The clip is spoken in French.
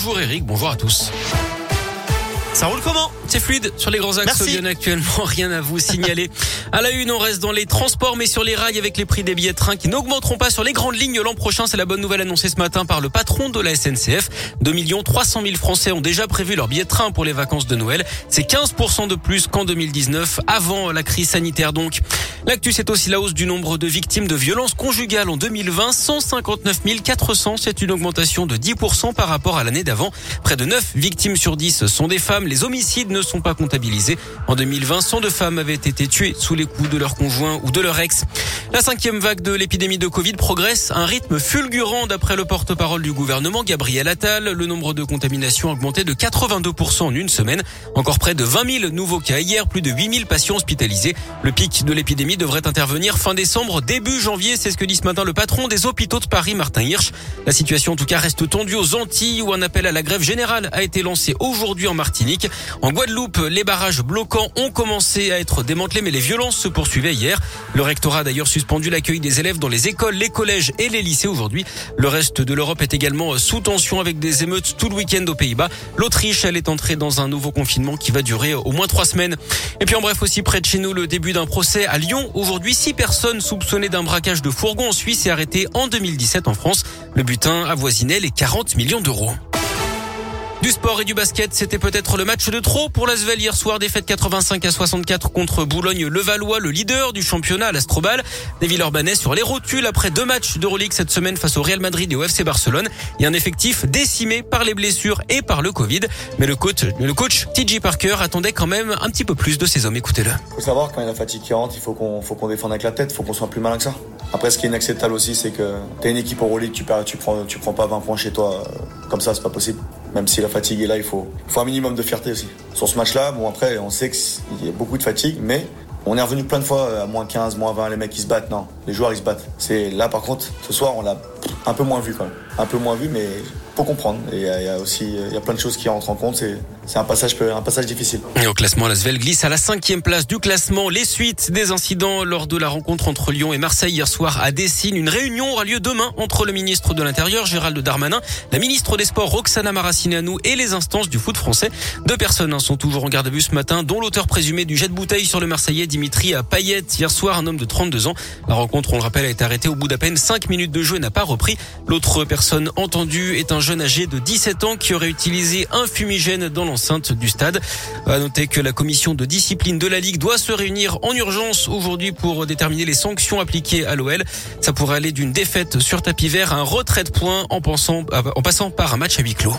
Bonjour Eric, bonjour à tous. Ça roule comment? C'est fluide sur les grands axes Lyon actuellement. Rien à vous signaler. à la une, on reste dans les transports, mais sur les rails avec les prix des billets de train qui n'augmenteront pas sur les grandes lignes l'an prochain. C'est la bonne nouvelle annoncée ce matin par le patron de la SNCF. 2 300 000 Français ont déjà prévu leur billet de train pour les vacances de Noël. C'est 15% de plus qu'en 2019, avant la crise sanitaire donc. L'actu, c'est aussi la hausse du nombre de victimes de violences conjugales en 2020. 159 400, c'est une augmentation de 10% par rapport à l'année d'avant. Près de 9 victimes sur 10 sont des femmes les homicides ne sont pas comptabilisés. En 2020, 102 femmes avaient été tuées sous les coups de leur conjoint ou de leur ex. La cinquième vague de l'épidémie de Covid progresse à un rythme fulgurant d'après le porte-parole du gouvernement, Gabriel Attal. Le nombre de contaminations a augmenté de 82% en une semaine. Encore près de 20 000 nouveaux cas hier, plus de 8 000 patients hospitalisés. Le pic de l'épidémie devrait intervenir fin décembre, début janvier. C'est ce que dit ce matin le patron des hôpitaux de Paris, Martin Hirsch. La situation en tout cas reste tendue aux Antilles où un appel à la grève générale a été lancé aujourd'hui en Martinique. En Guadeloupe, les barrages bloquants ont commencé à être démantelés, mais les violences se poursuivaient hier. Le rectorat a d'ailleurs suspendu l'accueil des élèves dans les écoles, les collèges et les lycées aujourd'hui. Le reste de l'Europe est également sous tension avec des émeutes tout le week-end aux Pays-Bas. L'Autriche, elle est entrée dans un nouveau confinement qui va durer au moins trois semaines. Et puis en bref aussi près de chez nous, le début d'un procès à Lyon. Aujourd'hui, six personnes soupçonnées d'un braquage de fourgon en Suisse et arrêtées en 2017 en France. Le butin avoisinait les 40 millions d'euros. Du sport et du basket, c'était peut-être le match de trop pour l'Asvel hier soir, défaite 85 à 64 contre Boulogne-Levallois, le leader du championnat à l'Astrobal. Des Villeurbanais sur les rotules après deux matchs d'Euroleague cette semaine face au Real Madrid et au FC Barcelone. Il y a un effectif décimé par les blessures et par le Covid. Mais le coach, le coach TJ Parker attendait quand même un petit peu plus de ses hommes. Écoutez-le. Faut savoir quand il y a la fatigue qui rentre, il faut qu'on, défende avec la tête, il faut qu'on soit plus malin que ça. Après, ce qui est inacceptable aussi, c'est que t'as une équipe Euroleague, tu, tu prends, tu prends pas 20 points chez toi. Euh, comme ça, c'est pas possible. Même si la fatigue est là, il faut, faut un minimum de fierté aussi. Sur ce match-là, bon après, on sait qu'il y a beaucoup de fatigue, mais on est revenu plein de fois à moins 15, moins 20, les mecs ils se battent. Non, les joueurs ils se battent. C'est là par contre, ce soir on l'a un peu moins vu quand même. Un peu moins vu, mais faut comprendre. Et il y, a aussi, y a plein de choses qui rentrent en compte. C'est, un passage, un passage difficile. Et au classement, Svel glisse à la cinquième place du classement. Les suites des incidents lors de la rencontre entre Lyon et Marseille hier soir à Dessine. Une réunion aura lieu demain entre le ministre de l'Intérieur, Gérald Darmanin, la ministre des Sports, Roxana Maracineanu et les instances du foot français. Deux personnes hein, sont toujours en garde à vue ce matin, dont l'auteur présumé du jet de bouteille sur le Marseillais, Dimitri Payet. Hier soir, un homme de 32 ans. La rencontre, on le rappelle, a été arrêtée au bout d'à peine 5 minutes de jeu et n'a pas repris. L'autre personne entendue est un jeune âgé de 17 ans qui aurait utilisé un fumigène dans l'enceinte du stade. À noter que la commission de discipline de la Ligue doit se réunir en urgence aujourd'hui pour déterminer les sanctions appliquées à l'OL. Ça pourrait aller d'une défaite sur tapis vert à un retrait de points en, en passant par un match à huis clos.